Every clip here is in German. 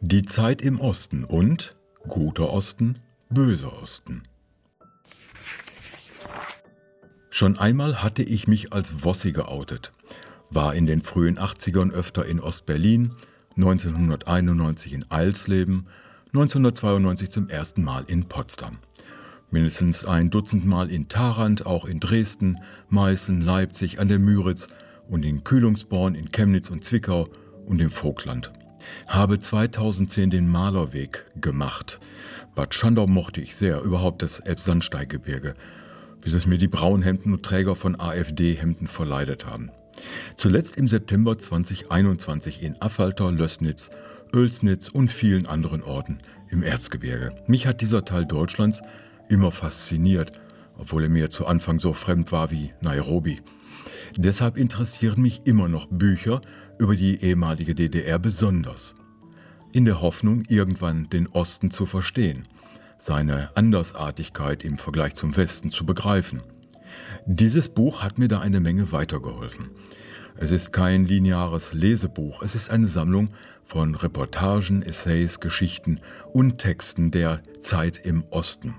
Die Zeit im Osten und guter Osten, böser Osten. Schon einmal hatte ich mich als Wossi geoutet, war in den frühen 80ern öfter in Ostberlin, 1991 in Eilsleben, 1992 zum ersten Mal in Potsdam. Mindestens ein Dutzend Mal in Tarant, auch in Dresden, Meißen, Leipzig, an der Müritz und in Kühlungsborn, in Chemnitz und Zwickau und im Vogtland. Habe 2010 den Malerweg gemacht. Bad Schandau mochte ich sehr, überhaupt das Elbsandsteiggebirge, bis es mir die Braunhemden und Träger von AfD-Hemden verleidet haben. Zuletzt im September 2021 in Affalter, Lößnitz, Oelsnitz und vielen anderen Orten im Erzgebirge. Mich hat dieser Teil Deutschlands immer fasziniert, obwohl er mir zu Anfang so fremd war wie Nairobi. Deshalb interessieren mich immer noch Bücher über die ehemalige DDR besonders. In der Hoffnung, irgendwann den Osten zu verstehen, seine Andersartigkeit im Vergleich zum Westen zu begreifen. Dieses Buch hat mir da eine Menge weitergeholfen. Es ist kein lineares Lesebuch, es ist eine Sammlung von Reportagen, Essays, Geschichten und Texten der Zeit im Osten.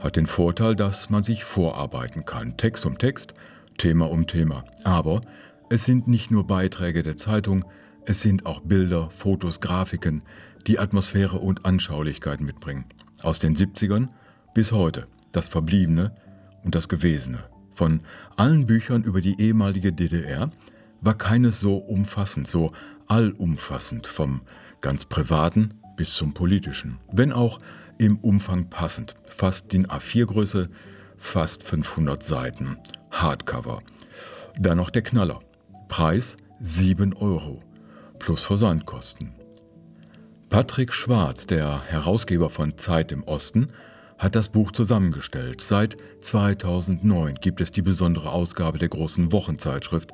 Hat den Vorteil, dass man sich vorarbeiten kann, Text um Text, Thema um Thema. Aber es sind nicht nur Beiträge der Zeitung, es sind auch Bilder, Fotos, Grafiken, die Atmosphäre und Anschaulichkeit mitbringen. Aus den 70ern bis heute, das Verbliebene und das Gewesene. Von allen Büchern über die ehemalige DDR war keines so umfassend, so allumfassend, vom ganz privaten bis zum politischen, wenn auch im Umfang passend. Fast DIN A4-Größe, fast 500 Seiten, Hardcover. Dann noch der Knaller. Preis 7 Euro plus Versandkosten. Patrick Schwarz, der Herausgeber von Zeit im Osten, hat das Buch zusammengestellt. Seit 2009 gibt es die besondere Ausgabe der großen Wochenzeitschrift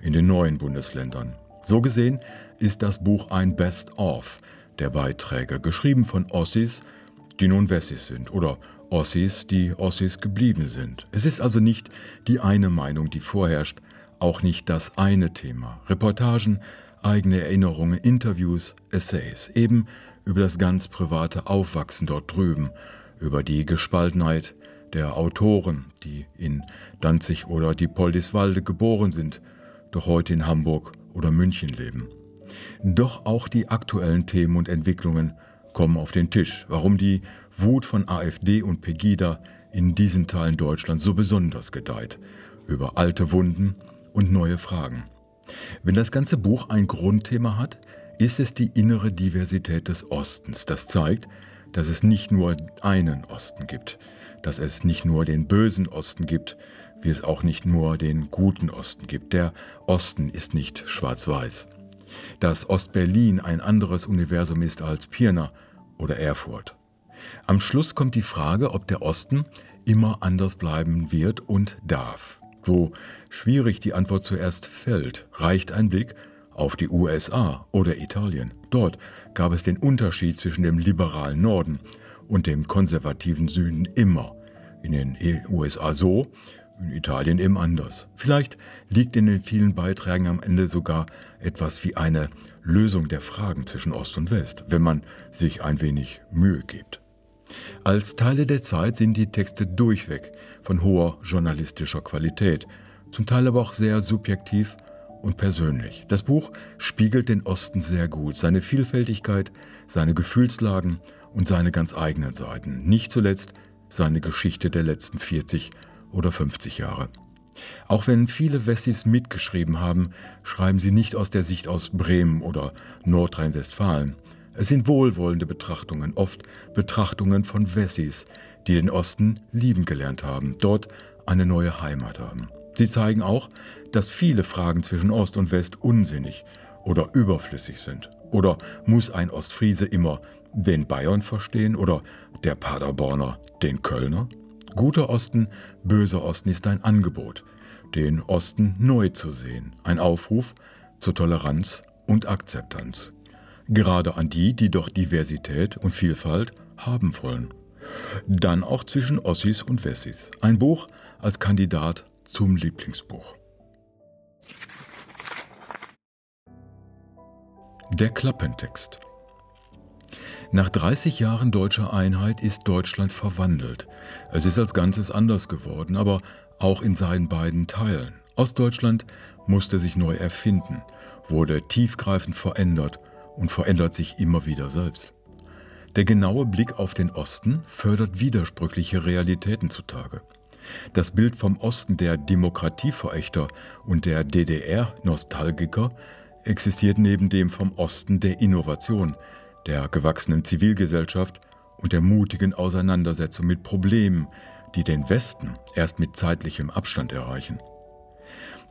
in den neuen Bundesländern. So gesehen ist das Buch ein Best-of der Beiträge, geschrieben von Ossis, die nun Wessis sind oder Ossis, die Ossis geblieben sind. Es ist also nicht die eine Meinung, die vorherrscht, auch nicht das eine Thema. Reportagen, eigene Erinnerungen, Interviews, Essays, eben über das ganz private Aufwachsen dort drüben, über die Gespaltenheit der Autoren, die in Danzig oder die Poldiswalde geboren sind, doch heute in Hamburg oder München leben. Doch auch die aktuellen Themen und Entwicklungen kommen auf den Tisch, warum die Wut von AfD und Pegida in diesen Teilen Deutschlands so besonders gedeiht, über alte Wunden und neue Fragen. Wenn das ganze Buch ein Grundthema hat, ist es die innere Diversität des Ostens. Das zeigt, dass es nicht nur einen Osten gibt, dass es nicht nur den bösen Osten gibt, wie es auch nicht nur den guten Osten gibt. Der Osten ist nicht schwarz-weiß dass Ostberlin ein anderes Universum ist als Pirna oder Erfurt. Am Schluss kommt die Frage, ob der Osten immer anders bleiben wird und darf. So schwierig die Antwort zuerst fällt, reicht ein Blick auf die USA oder Italien. Dort gab es den Unterschied zwischen dem liberalen Norden und dem konservativen Süden immer. In den USA so, in Italien eben anders. Vielleicht liegt in den vielen Beiträgen am Ende sogar etwas wie eine Lösung der Fragen zwischen Ost und West, wenn man sich ein wenig Mühe gibt. Als Teile der Zeit sind die Texte durchweg von hoher journalistischer Qualität, zum Teil aber auch sehr subjektiv und persönlich. Das Buch spiegelt den Osten sehr gut, seine Vielfältigkeit, seine Gefühlslagen und seine ganz eigenen Seiten, nicht zuletzt seine Geschichte der letzten 40 oder 50 Jahre. Auch wenn viele Wessis mitgeschrieben haben, schreiben sie nicht aus der Sicht aus Bremen oder Nordrhein-Westfalen. Es sind wohlwollende Betrachtungen, oft Betrachtungen von Wessis, die den Osten lieben gelernt haben, dort eine neue Heimat haben. Sie zeigen auch, dass viele Fragen zwischen Ost und West unsinnig oder überflüssig sind. Oder muss ein Ostfriese immer den Bayern verstehen oder der Paderborner den Kölner? Guter Osten, böser Osten ist ein Angebot, den Osten neu zu sehen, ein Aufruf zur Toleranz und Akzeptanz. Gerade an die, die doch Diversität und Vielfalt haben wollen. Dann auch zwischen Ossis und Wessis. Ein Buch als Kandidat zum Lieblingsbuch. Der Klappentext. Nach 30 Jahren deutscher Einheit ist Deutschland verwandelt. Es ist als Ganzes anders geworden, aber auch in seinen beiden Teilen. Ostdeutschland musste sich neu erfinden, wurde tiefgreifend verändert und verändert sich immer wieder selbst. Der genaue Blick auf den Osten fördert widersprüchliche Realitäten zutage. Das Bild vom Osten der Demokratieverächter und der DDR-Nostalgiker existiert neben dem vom Osten der Innovation, der gewachsenen Zivilgesellschaft und der mutigen Auseinandersetzung mit Problemen, die den Westen erst mit zeitlichem Abstand erreichen.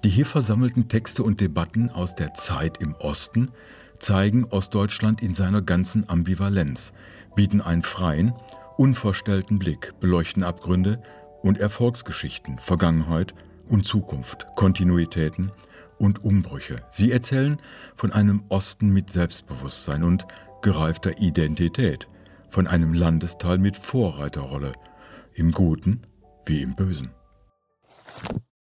Die hier versammelten Texte und Debatten aus der Zeit im Osten zeigen Ostdeutschland in seiner ganzen Ambivalenz, bieten einen freien, unverstellten Blick, beleuchten Abgründe und Erfolgsgeschichten, Vergangenheit und Zukunft, Kontinuitäten und Umbrüche. Sie erzählen von einem Osten mit Selbstbewusstsein und gereifter Identität, von einem Landesteil mit Vorreiterrolle, im Guten wie im Bösen.